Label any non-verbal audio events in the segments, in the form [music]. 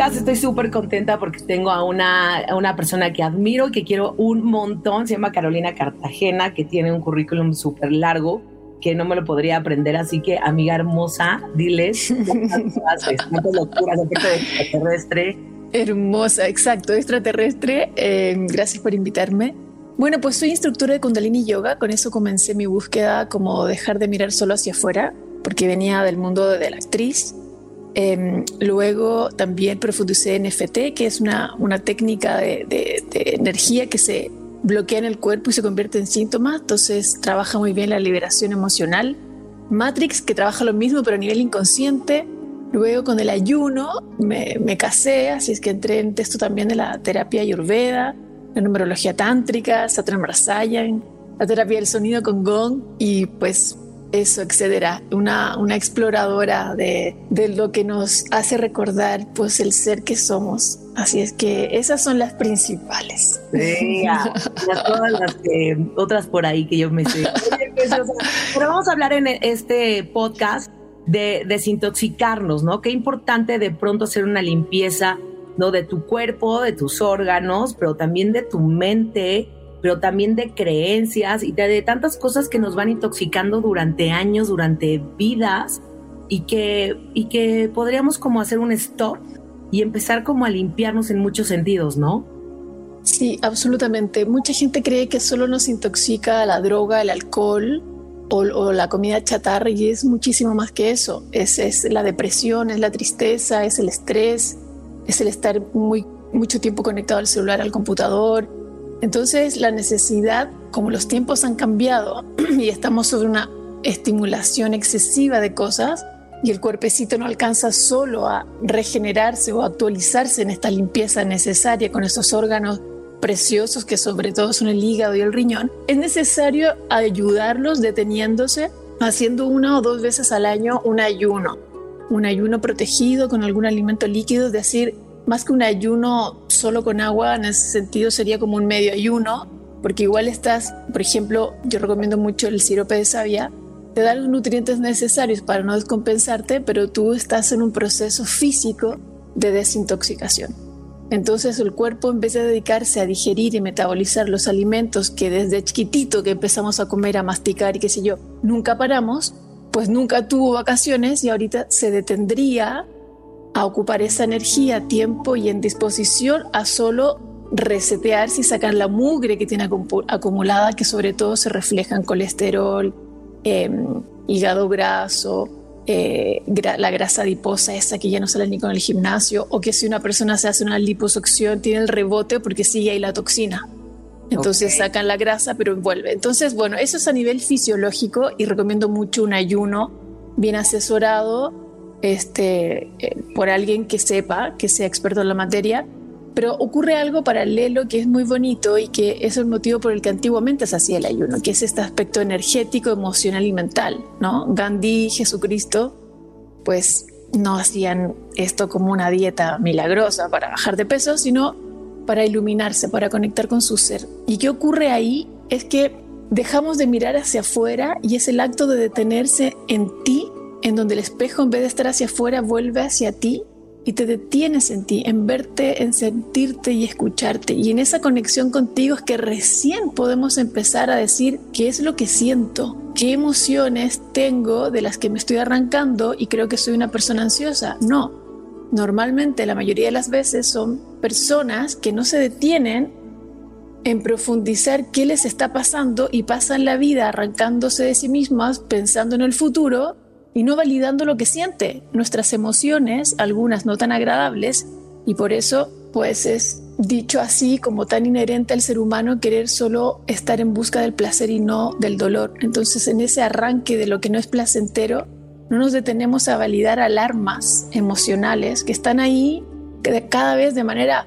Podcast. Estoy súper contenta porque tengo a una, a una persona que admiro y que quiero un montón. Se llama Carolina Cartagena, que tiene un currículum súper largo que no me lo podría aprender. Así que, amiga hermosa, diles [laughs] cuántas locuras, aparte de extraterrestre. Hermosa, exacto, extraterrestre. Eh, gracias por invitarme. Bueno, pues soy instructora de Kundalini Yoga. Con eso comencé mi búsqueda como dejar de mirar solo hacia afuera, porque venía del mundo de la actriz eh, luego también profundicé en FT, que es una, una técnica de, energía que se bloquea en el cuerpo y se convierte en síntomas. Entonces trabaja muy bien la liberación emocional. Matrix, que trabaja lo mismo pero a nivel inconsciente. Luego con el ayuno me, me casé, así es que entré en texto también de la terapia ayurveda, la numerología tántrica, Satnam la terapia del sonido con gong y pues eso, etcétera. Una, una exploradora de, de, lo que nos hace recordar pues el ser que somos. Así es que esas son las principales. Sí, todas las otras por ahí que yo me sé. [laughs] Pues, pero vamos a hablar en este podcast de desintoxicarnos, ¿no? Qué importante de pronto hacer una limpieza, ¿no? De tu cuerpo, de tus órganos, pero también de tu mente, pero también de creencias y de, tantas cosas que nos van intoxicando durante años, durante vidas y que, y que podríamos como hacer un stop y empezar como a limpiarnos en muchos sentidos, ¿no? Sí, absolutamente. Mucha gente cree que solo nos intoxica la droga, el alcohol o, o la comida chatarra y es muchísimo más que eso. Es, es la depresión, es la tristeza, es el estrés, es el estar muy, mucho tiempo conectado al celular, al computador, entonces la necesidad, como los tiempos han cambiado [clears throat] y estamos sobre una estimulación excesiva de cosas y el cuerpecito no alcanza solo a regenerarse o actualizarse en esta limpieza necesaria con esos órganos preciosos que sobre todo son el hígado y el riñón, es necesario ayudarlos deteniéndose, haciendo una o dos veces al año un ayuno, un ayuno protegido con algún alimento líquido, es decir, más que un ayuno solo con agua, en ese sentido sería como un medio ayuno, porque igual estás, por ejemplo, yo recomiendo mucho el sirope de savia, te da los nutrientes necesarios para no descompensarte, pero tú estás en un proceso físico de desintoxicación. Entonces el cuerpo en vez de dedicarse a digerir y metabolizar los alimentos que desde chiquitito que empezamos a comer, a masticar y qué sé yo, nunca paramos, pues nunca tuvo vacaciones y ahorita se detendría a ocupar esa energía, tiempo y en disposición a solo resetearse y sacar la mugre que tiene acumulada, que sobre todo se refleja en colesterol, eh, hígado graso, eh, gra la grasa adiposa, esa que ya no sale ni con el gimnasio, o que si una persona se hace una liposucción tiene el rebote porque sigue ahí la toxina. Entonces okay. sacan la grasa, pero vuelve. Entonces, bueno, eso es a nivel fisiológico y recomiendo mucho un ayuno bien asesorado este, eh, por alguien que sepa, que sea experto en la materia, pero ocurre algo paralelo que es muy bonito y que es el motivo por el que antiguamente se hacía el ayuno, que es este aspecto energético, emocional y mental, ¿no? Gandhi, Jesucristo, pues no hacían esto como una dieta milagrosa para bajar de peso, sino para iluminarse, para conectar con su ser. ¿Y qué ocurre ahí? Es que dejamos de mirar hacia afuera y es el acto de detenerse en ti en donde el espejo en vez de estar hacia afuera vuelve hacia ti y te detienes en ti, en verte, en sentirte y escucharte. Y en esa conexión contigo es que recién podemos empezar a decir qué es lo que siento, qué emociones tengo de las que me estoy arrancando y creo que soy una persona ansiosa. No, normalmente la mayoría de las veces son personas que no se detienen en profundizar qué les está pasando y pasan la vida arrancándose de sí mismas pensando en el futuro y no validando lo que siente, nuestras emociones, algunas no tan agradables, y por eso pues es dicho así como tan inherente al ser humano querer solo estar en busca del placer y no del dolor. Entonces en ese arranque de lo que no es placentero, no nos detenemos a validar alarmas emocionales que están ahí cada vez de manera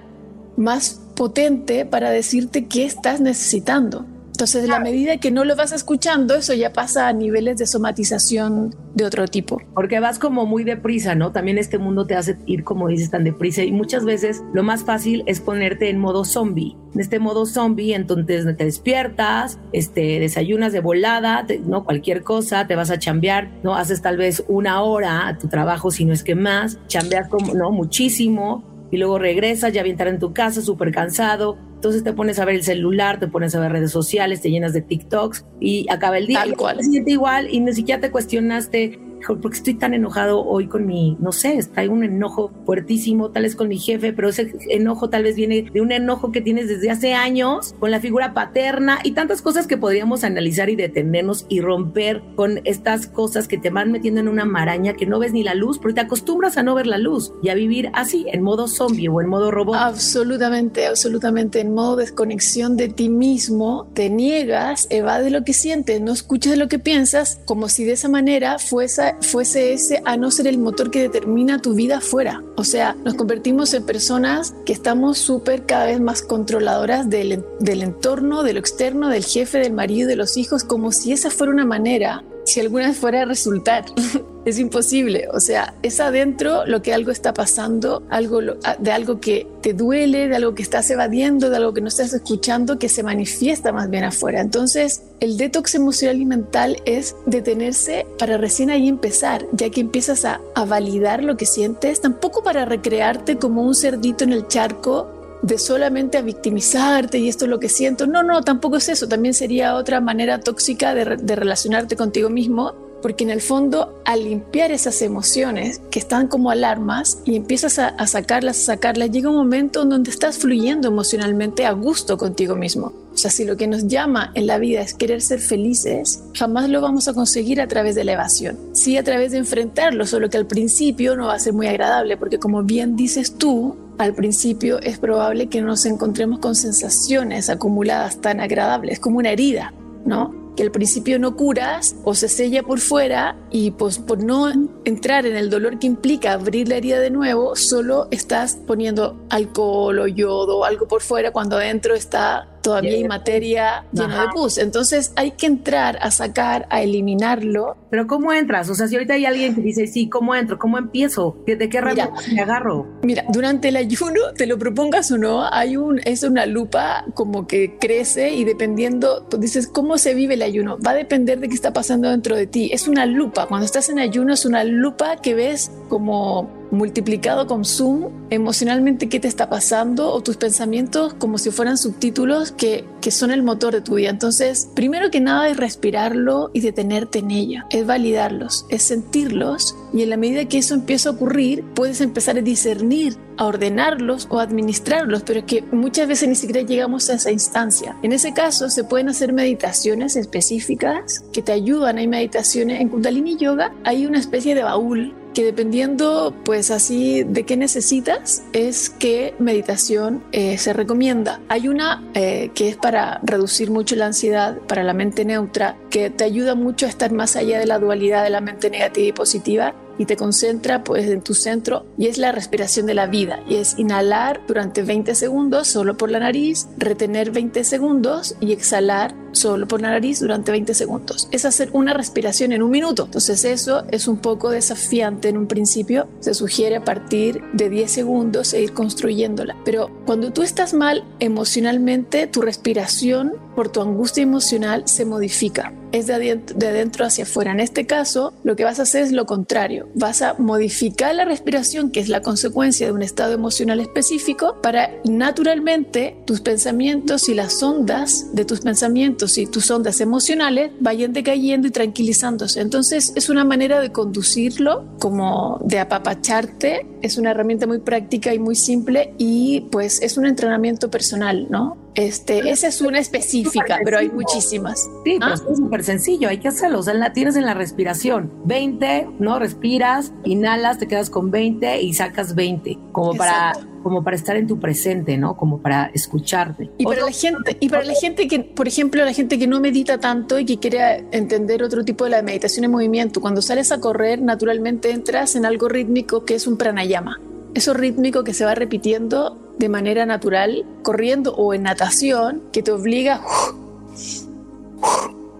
más potente para decirte qué estás necesitando. Entonces, la medida que no lo vas escuchando, eso ya pasa a niveles de somatización de otro tipo. Porque vas como muy deprisa, ¿no? También este mundo te hace ir, como dices, tan deprisa. Y muchas veces lo más fácil es ponerte en modo zombie. En este modo zombie, entonces te despiertas, este, desayunas de volada, no cualquier cosa, te vas a chambear, ¿no? Haces tal vez una hora a tu trabajo, si no es que más, chambeas como, ¿no? Muchísimo y luego regresas ya bien tarde en tu casa, súper cansado. Entonces te pones a ver el celular, te pones a ver redes sociales, te llenas de TikToks y acaba el día. Tal cual. igual y ni siquiera te cuestionaste porque estoy tan enojado hoy con mi, no sé, hay un enojo fuertísimo, tal vez con mi jefe, pero ese enojo tal vez viene de un enojo que tienes desde hace años con la figura paterna y tantas cosas que podríamos analizar y detenernos y romper con estas cosas que te van metiendo en una maraña que no ves ni la luz, porque te acostumbras a no ver la luz y a vivir así, en modo zombie o en modo robot. Absolutamente, absolutamente, en modo desconexión de ti mismo, te niegas, evade lo que sientes, no escuchas lo que piensas, como si de esa manera fuese fuese ese a no ser el motor que determina tu vida fuera. O sea, nos convertimos en personas que estamos súper cada vez más controladoras del, del entorno, de lo externo, del jefe, del marido, de los hijos, como si esa fuera una manera si alguna fuera a resultar. [laughs] es imposible. O sea, es adentro lo que algo está pasando, algo de algo que te duele, de algo que estás evadiendo, de algo que no estás escuchando, que se manifiesta más bien afuera. Entonces, el detox emocional y mental es detenerse para recién ahí empezar, ya que empiezas a validar lo que sientes, tampoco para recrearte como un cerdito en el charco de solamente a victimizarte y esto es lo que siento. No, no, tampoco es eso. También sería otra manera tóxica de, de relacionarte contigo mismo porque en el fondo al limpiar esas emociones que están como alarmas y empiezas a, sacarlas, a sacarlas, llega un momento en donde estás fluyendo emocionalmente a gusto contigo mismo. O sea, si lo que nos llama en la vida es querer ser felices, jamás lo vamos a conseguir a través de la evasión. Sí a través de enfrentarlo, solo que al principio no va a ser muy agradable, porque como bien dices tú, al principio es probable que nos encontremos con sensaciones acumuladas tan agradables como una herida, ¿no? que al principio no curas o se sella por fuera y pues por no entrar en el dolor que implica abrir la herida de nuevo, solo estás poniendo alcohol o yodo algo por fuera cuando adentro está todavía hay materia llena de pus. Entonces hay que entrar a sacar, a eliminarlo. Pero ¿cómo entras? O sea, si ahorita hay alguien que dice, sí, ¿cómo entro? ¿Cómo empiezo? ¿De qué rama me agarro? Mira, durante el ayuno, te lo propongas o no, hay un, es una lupa como que crece y dependiendo, tú dices, ¿cómo se vive el ayuno? Va a depender de qué está pasando dentro de ti. Es una lupa. Cuando estás en ayuno es una lupa que ves como multiplicado con zoom emocionalmente qué te está pasando o tus pensamientos como si fueran subtítulos que, que son el motor de tu vida. Entonces, primero que nada es respirarlo y detenerte en ella, es validarlos, es sentirlos y en la medida que eso empieza a ocurrir, puedes empezar a discernir, a ordenarlos o a administrarlos, pero es que muchas veces ni siquiera llegamos a esa instancia. En ese caso, se pueden hacer meditaciones específicas que te ayudan. Hay meditaciones en Kundalini Yoga, hay una especie de baúl que dependiendo pues así de qué necesitas es qué meditación eh, se recomienda. Hay una eh, que es para reducir mucho la ansiedad, para la mente neutra, que te ayuda mucho a estar más allá de la dualidad de la mente negativa y positiva y te concentra pues en tu centro y es la respiración de la vida y es inhalar durante 20 segundos solo por la nariz, retener 20 segundos y exhalar solo por la nariz durante 20 segundos. Es hacer una respiración en un minuto. Entonces eso es un poco desafiante en un principio. Se sugiere a partir de 10 segundos e ir construyéndola. Pero cuando tú estás mal emocionalmente, tu respiración por tu angustia emocional se modifica. Es de adentro, de adentro hacia afuera. En este caso, lo que vas a hacer es lo contrario. Vas a modificar la respiración, que es la consecuencia de un estado emocional específico, para naturalmente tus pensamientos y las ondas de tus pensamientos y tus ondas emocionales vayan decayendo y tranquilizándose. Entonces, es una manera de conducirlo, como de apapacharte. Es una herramienta muy práctica y muy simple y pues es un entrenamiento personal, ¿no? Este, esa es una específica, pero hay muchísimas. Sí, ¿Ah? es súper sencillo, hay que hacerlo. O sea, la tienes en la respiración. 20, ¿no? Respiras, inhalas, te quedas con 20 y sacas 20. Como para como para estar en tu presente, ¿no? Como para escucharte. Y para la gente, y para la gente que, por ejemplo, la gente que no medita tanto y que quiere entender otro tipo de la meditación en movimiento, cuando sales a correr, naturalmente entras en algo rítmico que es un pranayama. Eso rítmico que se va repitiendo de manera natural, corriendo o en natación, que te obliga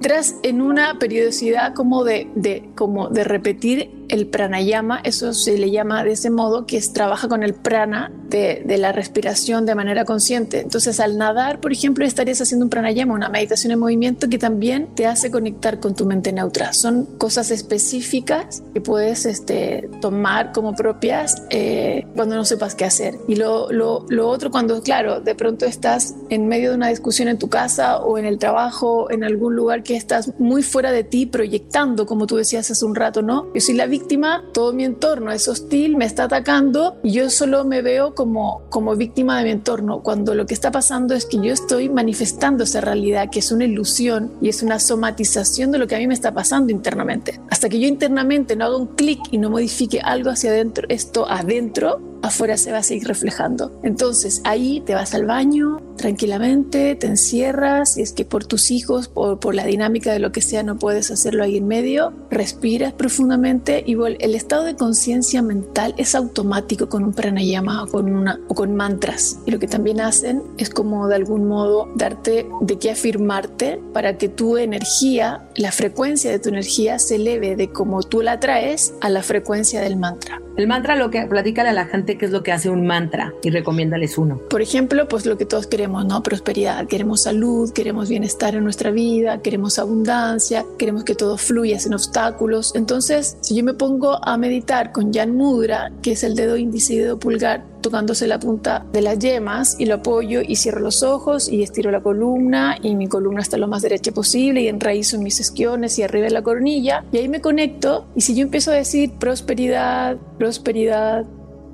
entras en una periodicidad como de, de, como de repetir el pranayama, eso se le llama de ese modo, que es trabaja con el prana de, de, la respiración de manera consciente. Entonces, al nadar, por ejemplo, estarías haciendo un pranayama, una meditación en movimiento que también te hace conectar con tu mente neutra. Son cosas específicas que puedes este, tomar como propias eh, cuando no sepas qué hacer. Y lo, lo, lo otro, cuando, claro, de pronto estás en medio de una discusión en tu casa o en el trabajo, en algún lugar que estás muy fuera de ti, proyectando, como tú decías hace un rato, ¿no? Yo soy la víctima, todo mi entorno es hostil, me está atacando y yo solo me veo como, como víctima de mi entorno, cuando lo que está pasando es que yo estoy manifestando esa realidad que es una ilusión y es una somatización de lo que a mí me está pasando internamente. Hasta que yo internamente no haga un clic y no modifique algo hacia adentro, esto adentro, afuera se va a seguir reflejando. Entonces ahí te vas al baño tranquilamente, te encierras, y es que por tus hijos, por, por la dinámica de lo que sea, no puedes hacerlo ahí en medio, respiras profundamente y el estado de conciencia mental es automático con un pranayama o con, una, o con mantras. Y lo que también hacen es como de algún modo darte de qué afirmarte para que tu energía, la frecuencia de tu energía se eleve de como tú la traes a la frecuencia del mantra. El mantra, lo que platícale a la gente qué es lo que hace un mantra y recomiéndales uno. Por ejemplo, pues lo que todos queremos, ¿no? Prosperidad, queremos salud, queremos bienestar en nuestra vida, queremos abundancia, queremos que todo fluya sin obstáculos. Entonces, si yo me pongo a meditar con Jan Mudra, que es el dedo índice y dedo pulgar, tocándose la punta de las yemas y lo apoyo y cierro los ojos y estiro la columna y mi columna está lo más derecha posible y enraizo en mis esquiones y arriba de la coronilla y ahí me conecto y si yo empiezo a decir prosperidad, prosperidad,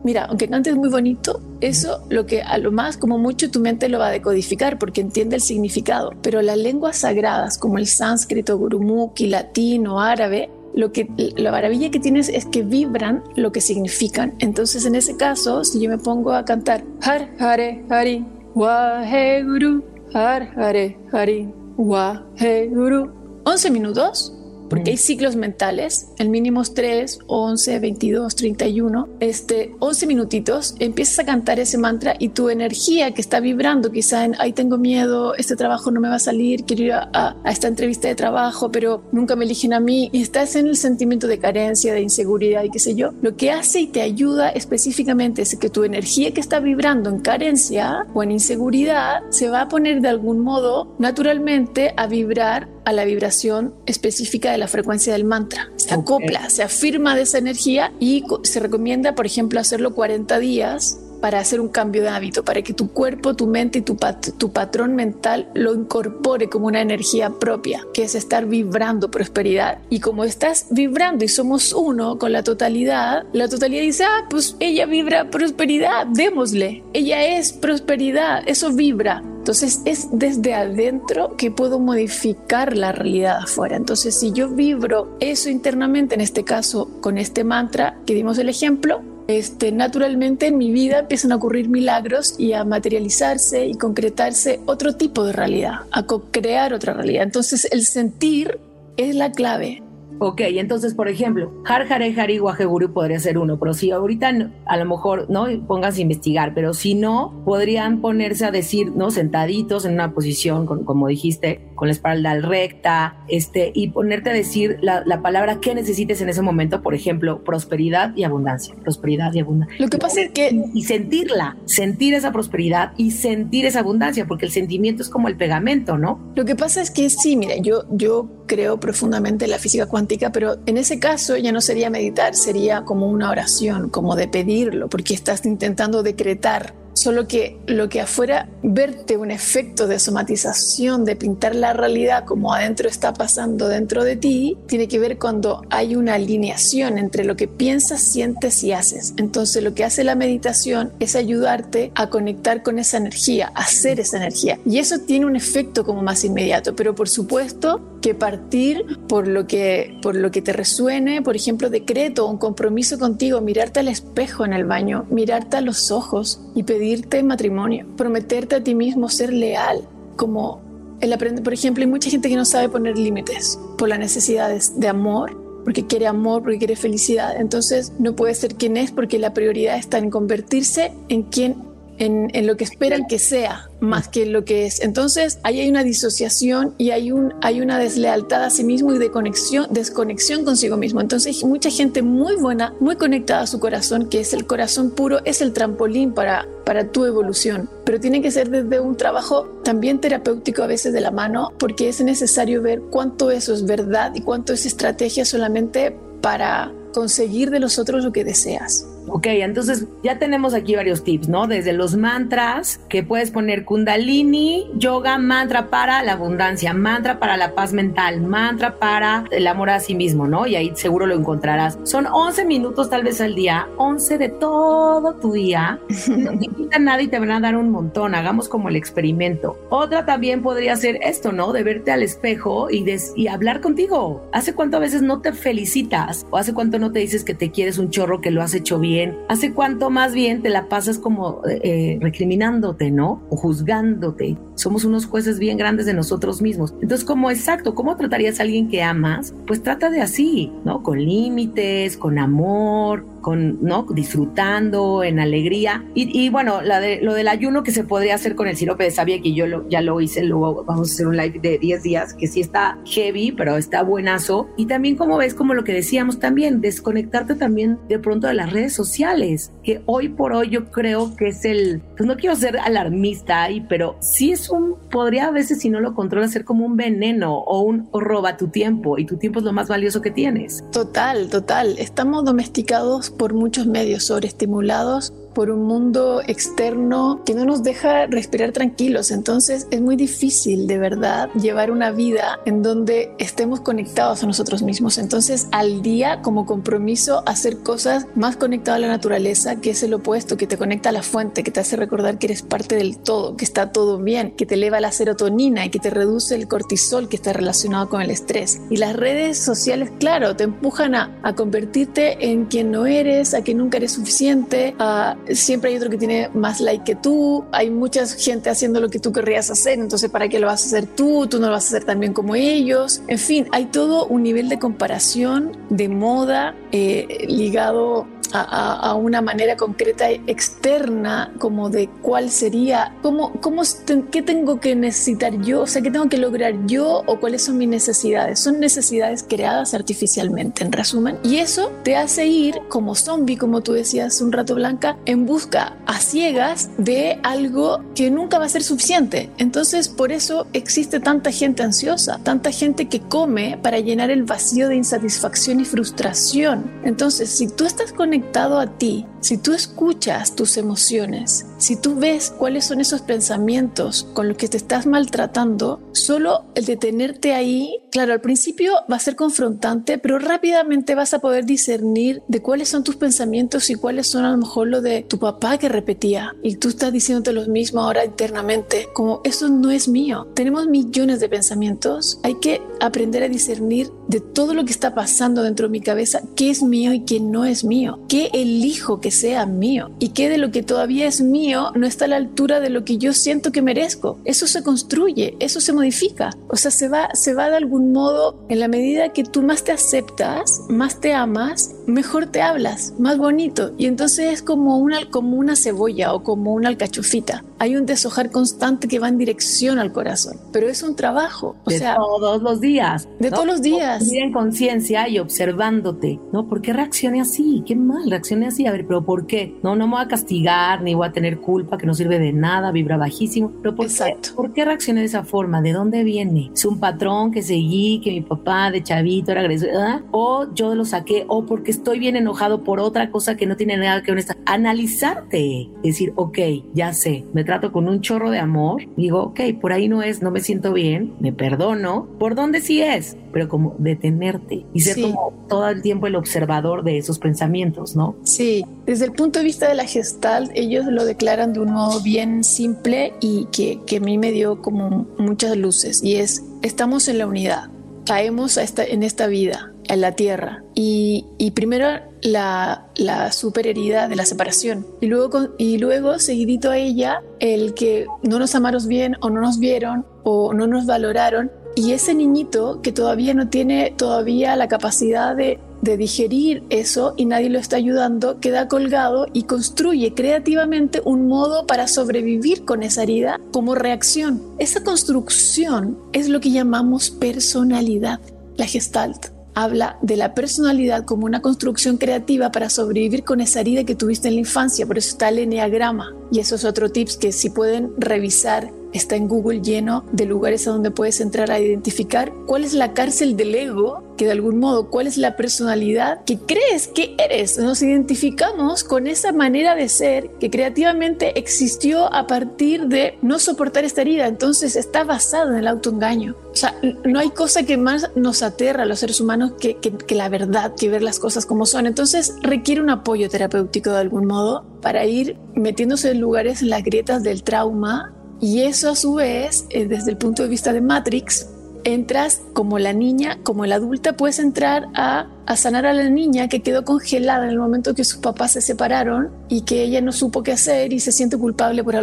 mira, aunque cantes muy bonito, eso lo que a lo más como mucho tu mente lo va a decodificar porque entiende el significado, pero las lenguas sagradas como el sánscrito, gurumukhi, latín o árabe lo que la maravilla que tienes es que vibran lo que significan. Entonces, en ese caso, si yo me pongo a cantar Har Hare Hari Waheguru Har Hare Hari Waheguru 11 minutos porque hay ciclos mentales, el mínimo es 3, 11, 22, 31, este, 11 minutitos, empiezas a cantar ese mantra y tu energía que está vibrando, quizá en, ay, tengo miedo, este trabajo no me va a salir, quiero ir a, a, a esta entrevista de trabajo, pero nunca me eligen a mí, y estás en el sentimiento de carencia, de inseguridad y qué sé yo, lo que hace y te ayuda específicamente es que tu energía que está vibrando en carencia o en inseguridad se va a poner de algún modo naturalmente a vibrar a la vibración específica de la frecuencia del mantra. Se acopla, okay. se afirma de esa energía y se recomienda, por ejemplo, hacerlo 40 días para hacer un cambio de hábito, para que tu cuerpo, tu mente y tu, pat tu patrón mental lo incorpore como una energía propia, que es estar vibrando prosperidad. Y como estás vibrando y somos uno con la totalidad, la totalidad dice, ah, pues ella vibra prosperidad, démosle. Ella es prosperidad, eso vibra. Entonces es desde adentro que puedo modificar la realidad afuera. Entonces si yo vibro eso internamente, en este caso con este mantra que dimos el ejemplo, este, naturalmente en mi vida empiezan a ocurrir milagros y a materializarse y concretarse otro tipo de realidad, a co-crear otra realidad. Entonces el sentir es la clave. Ok, entonces, por ejemplo, Har Hare Hari Waheguru podría ser uno, pero si ahorita a lo mejor, ¿no? Pónganse a investigar, pero si no, podrían ponerse a decir, ¿no? Sentaditos en una posición, con, como dijiste, con la espalda recta, este, y ponerte a decir la, la, palabra que necesites en ese momento, por ejemplo, prosperidad y abundancia, prosperidad y abundancia. Lo que pasa es que... Y, y sentirla, sentir esa prosperidad y sentir esa abundancia, porque el sentimiento es como el pegamento, ¿no? Lo que pasa es que sí, mira, yo, yo creo profundamente en la física cuántica, pero en ese caso ya no sería meditar, sería como una oración, como de pedirlo, porque estás intentando decretar Solo que lo que afuera, verte un efecto de somatización, de pintar la realidad como adentro está pasando dentro de ti, tiene que ver cuando hay una alineación entre lo que piensas, sientes y haces. Entonces lo que hace la meditación es ayudarte a conectar con esa energía, a hacer esa energía. Y eso tiene un efecto como más inmediato, pero por supuesto que partir por lo que, por lo que te resuene, por ejemplo, decreto, un compromiso contigo, mirarte al espejo en el baño, mirarte a los ojos y pedirte matrimonio, prometerte a ti mismo ser leal, como el aprender, por ejemplo, hay mucha gente que no sabe poner límites por las necesidades de amor, porque quiere amor, porque quiere felicidad. Entonces no puede ser quien es porque la prioridad está en convertirse en quien, en, en lo que esperan que sea, más que lo que es. Entonces, ahí hay una disociación y hay, un, hay una deslealtad a sí mismo y de conexión, desconexión consigo mismo. Entonces, mucha gente muy buena, muy conectada a su corazón, que es el corazón puro, es el trampolín para, para tu evolución. Pero tiene que ser desde un trabajo también terapéutico a veces de la mano, porque es necesario ver cuánto eso es verdad y cuánto es estrategia solamente para conseguir de los otros lo que deseas. Ok, entonces ya tenemos aquí varios tips, ¿no? Desde los mantras, que puedes poner kundalini, yoga, mantra para la abundancia, mantra para la paz mental, mantra para el amor a sí mismo, ¿no? Y ahí seguro lo encontrarás. Son 11 minutos tal vez al día, 11 de todo tu día. [laughs] No te quitan nada y te van a dar un montón. Hagamos como el experimento. Otra también podría ser esto, ¿no? De verte al espejo y, y hablar contigo. ¿Hace cuánto a veces no te felicitas? ¿O hace cuánto no te dices que te quieres un chorro, que lo has hecho bien? ¿Hace cuánto más bien te la pasas como eh, recriminándote, ¿no? O juzgándote. Somos unos jueces bien grandes de nosotros mismos. Entonces, como exacto, ¿cómo tratarías a alguien que amas? Pues trata de así, ¿no? Con límites, con amor, con, ¿no? Disfrutando, en alegría. Y, bueno, la de, lo del ayuno que se podría hacer con el sirope de savia, que yo ya lo hice, luego vamos a hacer un live de 10 días, que sí está heavy, pero está buenazo. Y también, como ves, como lo que decíamos también, desconectarte también de pronto de las redes sociales, que hoy por hoy yo creo que es el, pues no quiero ser alarmista ahí, pero sí es un, podría a veces si no lo controlas ser como un veneno o un o roba tu tiempo y tu tiempo es lo más valioso que tienes. Total, total. Estamos domesticados por muchos medios sobreestimulados por un mundo externo que no nos deja respirar tranquilos. Entonces es muy difícil de verdad llevar una vida en donde estemos conectados a nosotros mismos. Entonces al día como compromiso hacer cosas más conectadas a la naturaleza, que es el opuesto, que te conecta a la fuente, que te hace recordar que eres parte del todo, que está todo bien, que te eleva la serotonina y que te reduce el cortisol que está relacionado con el estrés. Y las redes sociales, claro, te empujan a, a convertirte en quien no eres, a que nunca eres suficiente, a siempre hay otro que tiene más like que tú, hay mucha gente haciendo lo que tú querrías hacer, entonces ¿para qué lo vas a hacer tú? Tú no lo vas a hacer tan bien como ellos. En fin, hay todo un nivel de comparación, de moda eh, ligado a, una manera concreta externa como de cuál sería, cómo, cómo, qué tengo que necesitar yo, o sea, qué tengo que lograr yo o cuáles son mis necesidades. Son necesidades creadas artificialmente, en resumen. Y eso te hace ir como zombie, como tú decías un rato, Blanca, en busca a ciegas de algo que nunca va a ser suficiente. Entonces, por eso existe tanta gente ansiosa, tanta gente que come para llenar el vacío de insatisfacción y frustración. Entonces, si tú estás conectado a ti, si tú escuchas tus emociones, si tú ves cuáles son esos pensamientos con los que te estás maltratando, solo el detenerte ahí, claro, al principio va a ser confrontante, pero rápidamente vas a poder discernir de cuáles son tus pensamientos y cuáles son a lo mejor lo de tu papá que repetía y tú estás diciéndote lo mismo ahora internamente, como eso no es mío. Tenemos millones de pensamientos, hay que aprender a discernir de todo lo que está pasando dentro de mi cabeza, qué es mío y qué no es mío, qué elijo que sea mío y qué de lo que todavía es mío no está a la altura de lo que yo siento que merezco. Eso se construye, eso se modifica. O sea, se va, se va de algún modo en la medida que tú más te aceptas, más te amas, mejor te hablas, más bonito. Y entonces es como una, como una cebolla o como una alcachofita. Hay un deshojar constante que va en dirección al corazón, pero es un trabajo, o de sea, todos los días. De todos los días. Vivir en conciencia y observándote, ¿no? ¿Por qué reaccione así? Qué mal, reaccione así. A ver, pero ¿por qué? No, no me voy a castigar, ni voy a tener culpa, que no sirve de nada, vibra bajísimo. Pero ¿por, Exacto. Qué, ¿por qué reaccioné de esa forma? ¿De dónde viene? ¿Es un patrón que seguí, que mi papá de chavito era agresor? O yo lo saqué, o porque estoy bien enojado por otra cosa que no tiene nada que ver con esta. Analizarte. Decir, ok, ya sé, me trato con un chorro de amor, digo, ok, por ahí no es, no me siento bien, me perdono, ¿por dónde sí es? Pero como detenerte y ser como todo el tiempo el observador de esos pensamientos, ¿no? Sí, desde el punto de vista de la gestalt, ellos lo declaran de un modo bien simple y que, que a mí me dio como muchas luces, y es, estamos en la unidad, caemos esta, en esta vida, en la tierra, y, primero la, la de la separación. Y luego, y luego, seguidito a ella, el que no nos amaron bien o no nos vieron o no nos valoraron. Y ese niñito que todavía no tiene todavía la capacidad de digerir eso y nadie lo está ayudando, queda colgado y construye creativamente un modo para sobrevivir con esa herida como reacción. Esa construcción es lo que llamamos personalidad, la gestalt habla de la personalidad como una construcción creativa para sobrevivir con esa herida que tuviste en la infancia, por eso está el eneagrama. Y eso es otro tips que si pueden revisar está en Google lleno de lugares a donde puedes entrar a identificar cuál es la cárcel del ego, que de algún modo, cuál es la personalidad que crees que eres. Nos identificamos con esa manera de ser que creativamente existió a partir de no soportar esta herida. Entonces está basado en el autoengaño. O sea, no hay cosa que más nos aterra a los seres humanos que, que la verdad, que ver las cosas como son. Entonces requiere un apoyo terapéutico de algún modo para ir metiéndose en lugares en las grietas del trauma y eso a su vez, eh, desde el punto de vista de Matrix, entras como la niña, como la adulta, puedes entrar a, sanar a la niña que quedó congelada en el momento que sus papás se separaron y que ella no supo qué hacer y se siente culpable por,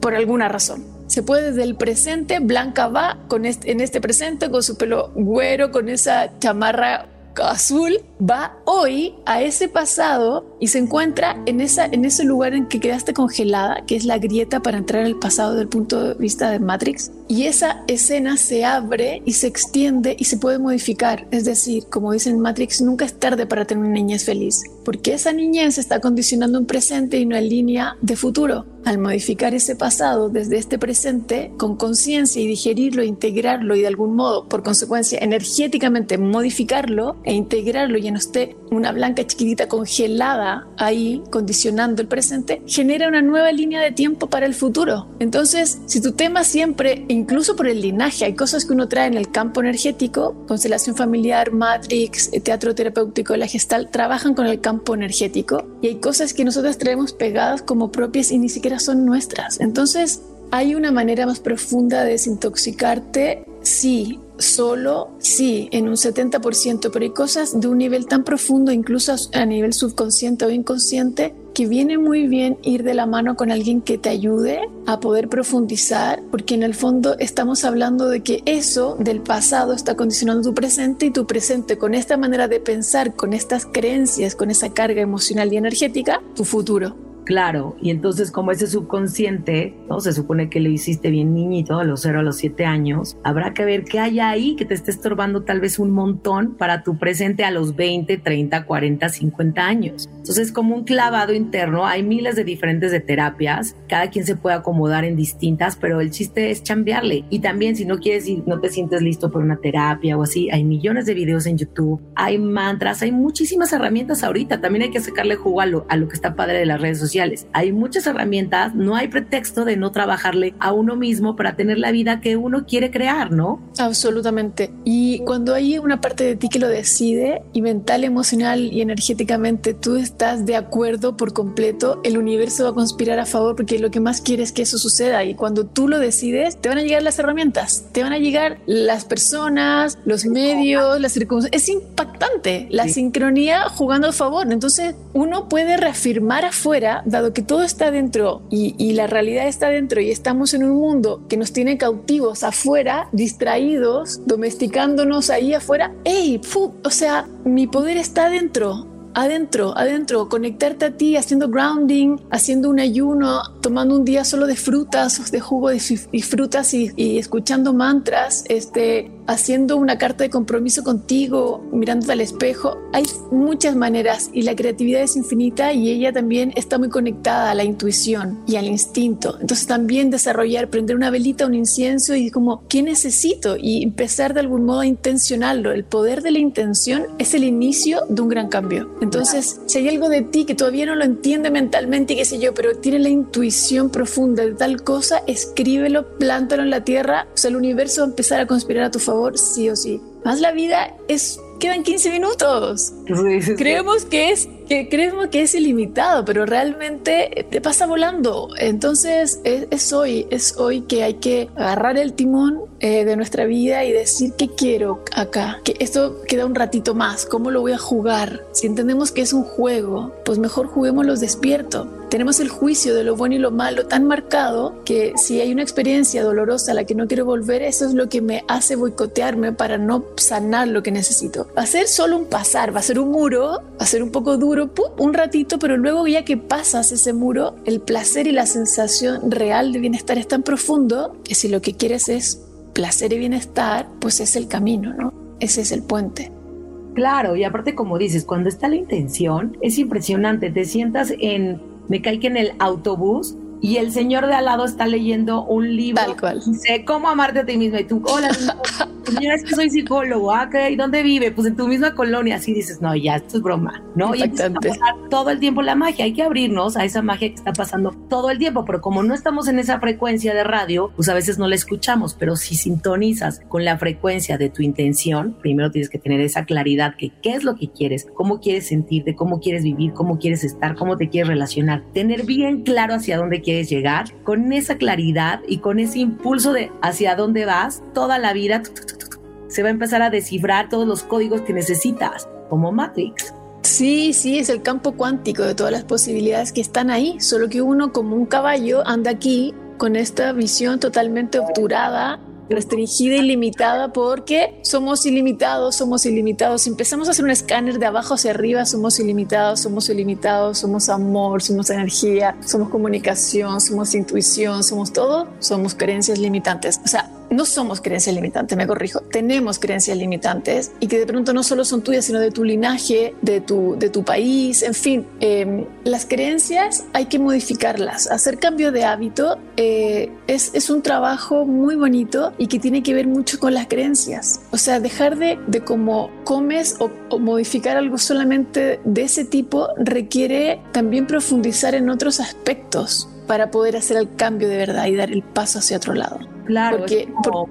por alguna razón. Se puede desde el presente, Blanca va con este, en este presente con su pelo güero, con esa chamarra azul va hoy a ese pasado y se encuentra en, esa, en ese lugar en que quedaste congelada, que es la grieta para entrar al pasado desde el punto de vista de Matrix. Y esa escena se abre y se extiende y se puede modificar. Es decir, como dicen Matrix, nunca es tarde para tener una niñez feliz, porque esa niñez está condicionando un presente y una línea de futuro. Al modificar ese pasado desde este presente con conciencia y digerirlo, integrarlo y de algún modo, por consecuencia, energéticamente modificarlo e integrarlo y no esté una blanca chiquitita congelada ahí condicionando el presente, genera una nueva línea de tiempo para el futuro. Entonces, si tu tema siempre, incluso por el linaje, hay cosas que uno trae en el campo energético, constelación familiar, matrix, teatro terapéutico, la gestal, trabajan con el campo energético y hay cosas que nosotros traemos pegadas como propias y ni siquiera son nuestras. Entonces, ¿hay una manera más profunda de desintoxicarte? Sí, solo, sí, en un 70%, pero hay cosas de un nivel tan profundo, incluso a nivel subconsciente o inconsciente, que viene muy bien ir de la mano con alguien que te ayude a poder profundizar, porque en el fondo estamos hablando de que eso del pasado está condicionando tu presente y tu presente con esta manera de pensar, con estas creencias, con esa carga emocional y energética, tu futuro. Claro, y entonces como ese subconsciente, ¿no? Se supone que le hiciste bien niñito a los 0 a los 7 años, habrá que ver qué hay ahí que te esté estorbando tal vez un montón para tu presente a los 20, 30, 40, 50 años. Entonces como un clavado interno, hay miles de diferentes terapias, cada quien se puede acomodar en distintas, pero el chiste es cambiarle. Y también si no quieres y no te sientes listo por una terapia o así, hay millones de videos en YouTube, hay mantras, hay muchísimas herramientas ahorita, también hay que sacarle jugo a lo, a lo que está padre de las redes sociales hay muchas herramientas, no hay pretexto de no trabajarle a uno mismo para tener la vida que uno quiere crear, ¿no? Absolutamente. Y cuando hay una parte de ti que lo decide y mental, emocional y energéticamente tú estás de acuerdo por completo, el universo va a conspirar a favor porque lo que más quieres es que eso suceda y cuando tú lo decides, te van a llegar las herramientas, te van a llegar las personas, los medios, las circunstancias. Es impactante la sincronía jugando a favor. Entonces uno puede reafirmar afuera dado que todo está dentro y, la realidad está dentro y estamos en un mundo que nos tiene cautivos afuera, distraídos, domesticándonos ahí afuera, ¡Ey! O sea, mi poder está dentro adentro, adentro, conectarte a ti haciendo grounding, haciendo un ayuno, tomando un día solo de frutas, de jugo de frutas y, y escuchando mantras, este, haciendo una carta de compromiso contigo, mirándote al espejo. Hay muchas maneras y la creatividad es infinita y ella también está muy conectada a la intuición y al instinto. Entonces también desarrollar, prender una velita, un incienso y como, ¿qué necesito? Y empezar de algún modo a intencionarlo. El poder de la intención es el inicio de un gran cambio. Entonces, si hay algo de ti que todavía no lo entiende mentalmente y qué sé yo, pero tiene la intuición profunda de tal cosa, escríbelo, plántalo en la tierra, o sea, el universo va a empezar a conspirar a tu favor sí o sí. Más la vida es quedan 15 minutos. creemos que es que creemos que es ilimitado, pero realmente te pasa volando. Entonces es, hoy, es hoy que hay que agarrar el timón eh, de nuestra vida y decir qué quiero acá, que esto queda un ratito más, cómo lo voy a jugar. Si entendemos que es un juego, pues mejor juguémoslo despierto tenemos el juicio de lo bueno y lo malo tan marcado que si hay una experiencia dolorosa a la que no quiero volver, eso es lo que me hace boicotearme para no sanar lo que necesito. Va a ser solo un pasar, va a ser un muro, va a ser un poco duro, un ratito, pero luego ya que pasas ese muro, el placer y la sensación real de bienestar es tan profundo que si lo que quieres es placer y bienestar, pues es el camino, ¿no? Ese es el puente. Claro, y aparte como dices, cuando está la intención, es impresionante, te sientas en me caí que en el autobús y el señor de al lado está leyendo un libro. Tal cual. Dice, ¿cómo amarte a ti mismo? Y tú, hola, [laughs] señora, es que soy psicólogo. ¿ah? ¿Y dónde vive? Pues en tu misma colonia. Así dices, no, ya, esto es broma, ¿no? Y todo el tiempo la magia. Hay que abrirnos a esa magia que está pasando todo el tiempo. Pero como no estamos en esa frecuencia de radio, pues a veces no la escuchamos. Pero si sintonizas con la frecuencia de tu intención, primero tienes que tener esa claridad que qué es lo que quieres, cómo quieres sentirte, cómo quieres vivir, cómo quieres estar, cómo te quieres relacionar. Tener bien claro hacia dónde quieres llegar, con esa claridad y con ese impulso de hacia dónde vas, toda la vida se va a empezar a descifrar todos los códigos que necesitas, como Matrix. Sí, sí, es el campo cuántico de todas las posibilidades que están ahí, solo que uno como un caballo anda aquí con esta visión totalmente obturada restringida y limitada porque somos ilimitados, somos ilimitados. Si empezamos a hacer un escáner de abajo hacia arriba, somos ilimitados, somos ilimitados, somos amor, somos energía, somos comunicación, somos intuición, somos todo, somos creencias limitantes. O sea, no somos creencias limitantes, me corrijo, tenemos creencias limitantes y que de pronto no solo son tuyas, sino de tu linaje, de tu, de tu país, en fin, em, las creencias hay que modificarlas. Hacer cambio de hábito eh, es, es, un trabajo muy bonito y que tiene que ver mucho con las creencias. O sea, dejar de, de cómo comes o, o modificar algo solamente de ese tipo requiere también profundizar en otros aspectos para poder hacer el cambio de verdad y dar el paso hacia otro lado. Claro, porque,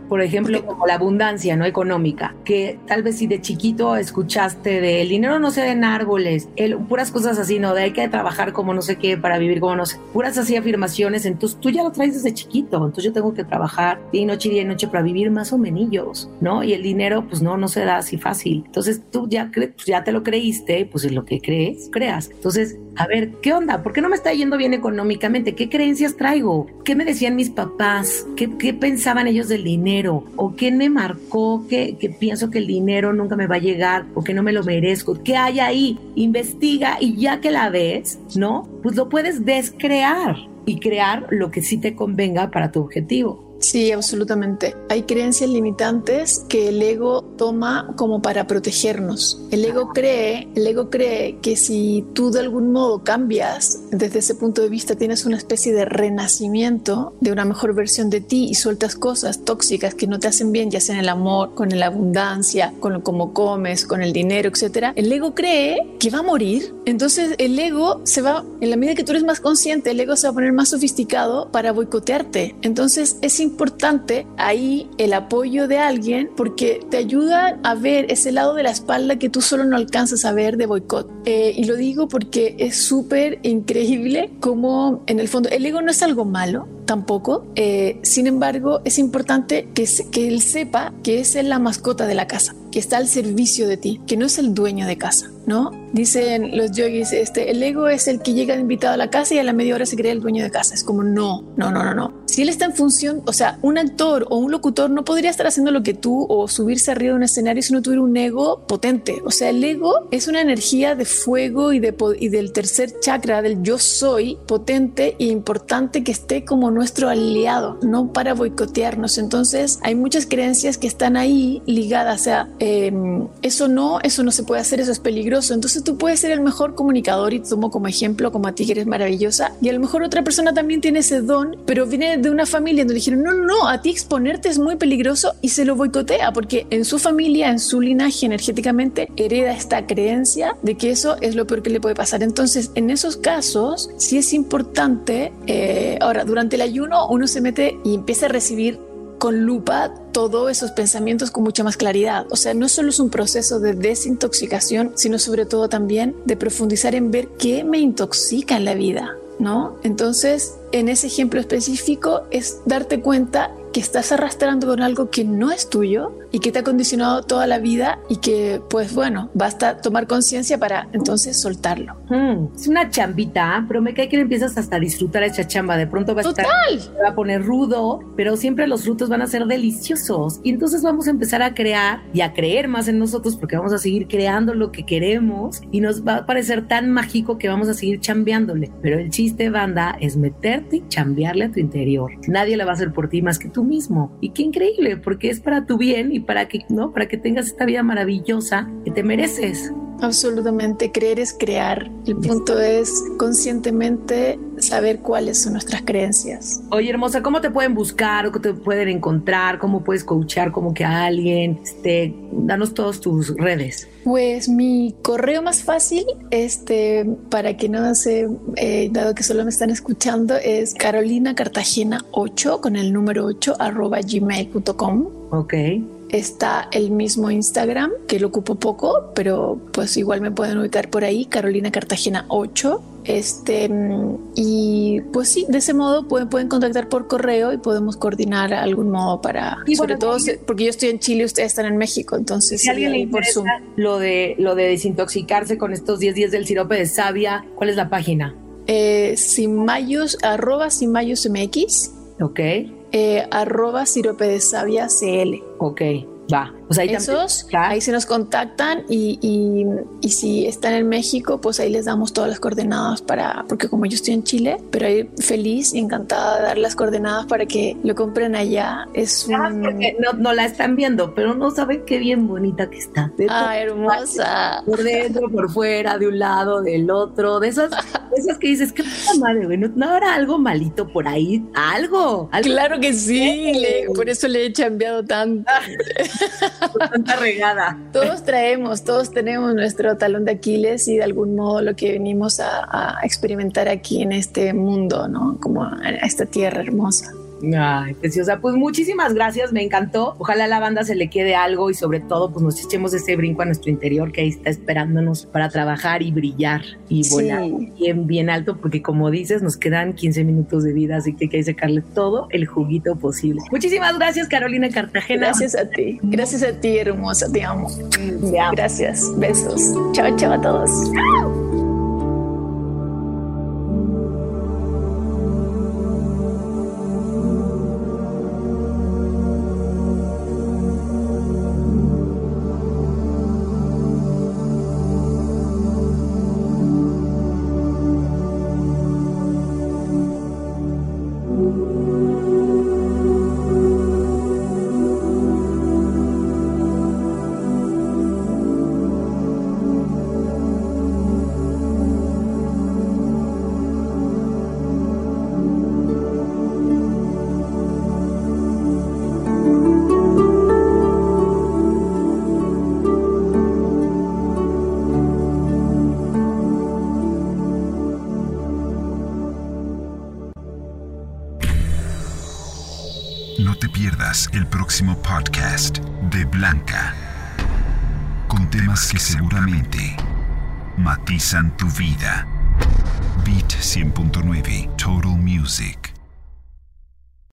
por, ejemplo, como la abundancia no económica, que tal vez si de chiquito escuchaste de el dinero no se da en árboles, el, puras cosas así, ¿no? De hay que trabajar como no sé qué para vivir como no sé, puras así afirmaciones, entonces tú ya lo traes desde chiquito, entonces yo tengo que trabajar día y noche, día y noche para vivir más o menos, ¿no? Y el dinero, pues no, no se da así fácil. Entonces tú ya, pues ya te lo creíste, pues es lo que crees, creas. Entonces, a ver, ¿qué onda? ¿Por qué no me está yendo bien económicamente? ¿Qué creencias traigo? ¿Qué me decían mis papás? ¿Qué, qué pensaban ellos del dinero? ¿O qué me marcó que, que, pienso que el dinero nunca me va a llegar o que no me lo merezco? ¿Qué hay ahí? Investiga y ya que la ves, ¿no? Pues lo puedes descrear y crear lo que sí te convenga para tu objetivo. Sí, absolutamente. Hay creencias limitantes que el ego toma como para protegernos. El ego cree, el ego cree que si tú de algún modo cambias desde ese punto de vista, tienes una especie de renacimiento de una mejor versión de ti y sueltas cosas tóxicas que no te hacen bien, ya sea en el amor, con la abundancia, con lo como comes, con el dinero, etcétera. El ego cree que va a morir. Entonces el ego se va, en la medida que tú eres más consciente, el ego se va a poner más sofisticado para boicotearte. Entonces es importante importante ahí el apoyo de alguien porque te ayuda a ver ese lado de la espalda que tú solo no alcanzas a ver de boicot. Eh, y lo digo porque es súper increíble como en el fondo el ego no es algo malo tampoco. Eh, sin embargo, es importante que, que él sepa que es la mascota de la casa, que está al servicio de ti, que no es el dueño de casa. ¿no? Dicen los yogis, este, el ego es el que llega invitado a la casa y a la media hora se cree el dueño de casa. Es como, no, no, no, no, no si él está en función, o sea, un actor o un locutor no podría estar haciendo lo que tú o subirse arriba de un escenario si no tuviera un ego potente. O sea, el ego es una energía de fuego y, de, y del tercer chakra, del yo soy, potente e importante que esté como nuestro aliado, no para boicotearnos. Entonces, hay muchas creencias que están ahí ligadas. O sea, em, eso no, eso no se puede hacer, eso es peligroso. Entonces, tú puedes ser el mejor comunicador y tomo como ejemplo, como a ti que eres maravillosa. Y a lo mejor otra persona también tiene ese don, pero viene de una familia donde dijeron, no, no, a ti exponerte es muy peligroso y se lo boicotea porque en su familia, en su linaje energéticamente, hereda esta creencia de que eso es lo peor que le puede pasar. Entonces, en esos casos, sí es importante, eh, ahora, durante el ayuno uno se mete y empieza a recibir con lupa todos esos pensamientos con mucha más claridad. O sea, no solo es un proceso de desintoxicación, sino sobre todo también de profundizar en ver qué me intoxica en la vida, ¿no? Entonces, en ese ejemplo específico es darte cuenta que estás arrastrando con algo que no es tuyo y que te ha condicionado toda la vida y que, pues bueno, basta tomar conciencia para entonces soltarlo. Hmm, es una chambita, pero me cae que empiezas hasta a disfrutar esa chamba. De pronto va a estar, va a poner rudo, pero siempre los frutos van a ser deliciosos y entonces vamos a empezar a crear y a creer más en nosotros porque vamos a seguir creando lo que queremos y nos va a parecer tan mágico que vamos a seguir chambeándole. Pero el chiste, banda, es meterte y chambearle a tu interior. Nadie le va a hacer por ti más que tú mismo. Y qué increíble, porque es para tu bien y para que, ¿no? Para que tengas esta vida maravillosa que te mereces. Absolutamente, creer es crear. El punto es conscientemente saber cuáles son nuestras creencias. Oye, hermosa, ¿cómo te pueden buscar o cómo te pueden encontrar? ¿Cómo puedes coachar como que a alguien? Este, danos todas tus redes. Pues mi correo más fácil, este, para que no se, eh, dado que solo me están escuchando, es carolina cartagena 8 con el número 8 arroba gmail.com. Ok está el mismo Instagram, que lo ocupo poco, pero pues igual me pueden ubicar por ahí, Carolina Cartagena 8. Este, y pues sí, de ese modo pueden, pueden contactar por correo y podemos coordinar algún modo para, y sobre todo porque yo estoy en Chile y ustedes están en México, entonces si alguien le interesa por lo de lo de desintoxicarse con estos 10 días del sirope de savia, ¿cuál es la página? Eh, Simayos, arroba Simayos MX. Ok. Eh, arroba sirope de savia CL. Ok. Va. Pues ahí Esos, ahí se nos contactan y, y, si están en México, pues ahí les damos todas las coordenadas para, porque como yo estoy en Chile, pero ahí feliz y encantada de dar las coordenadas para que lo compren allá. Es un... no, no, la están viendo, pero no saben qué bien bonita que está. ah, hermosa. Por dentro, por fuera, de un lado, del otro, de esas, esas que dices, qué puta madre, güey, ¿No, habrá algo malito por ahí, algo. Claro que sí, por eso le he chambeado tanto. Tanta regada. Todos traemos, todos tenemos nuestro talón de Aquiles y de algún modo lo que venimos a, experimentar aquí en este mundo, ¿no? Como esta tierra hermosa. Ay, preciosa. Pues muchísimas gracias, me encantó. Ojalá a la banda se le quede algo y sobre todo pues nos echemos ese brinco a nuestro interior que ahí está esperándonos para trabajar y brillar y volar bien, bien alto porque como dices nos quedan 15 minutos de vida, así que hay que sacarle todo el juguito posible. Muchísimas gracias Carolina Cartagena. Gracias a ti, gracias a ti hermosa, te amo. Gracias, besos. Chao, chao a todos. Chao. Matizan tu vida. Beat 100.9 Total Music.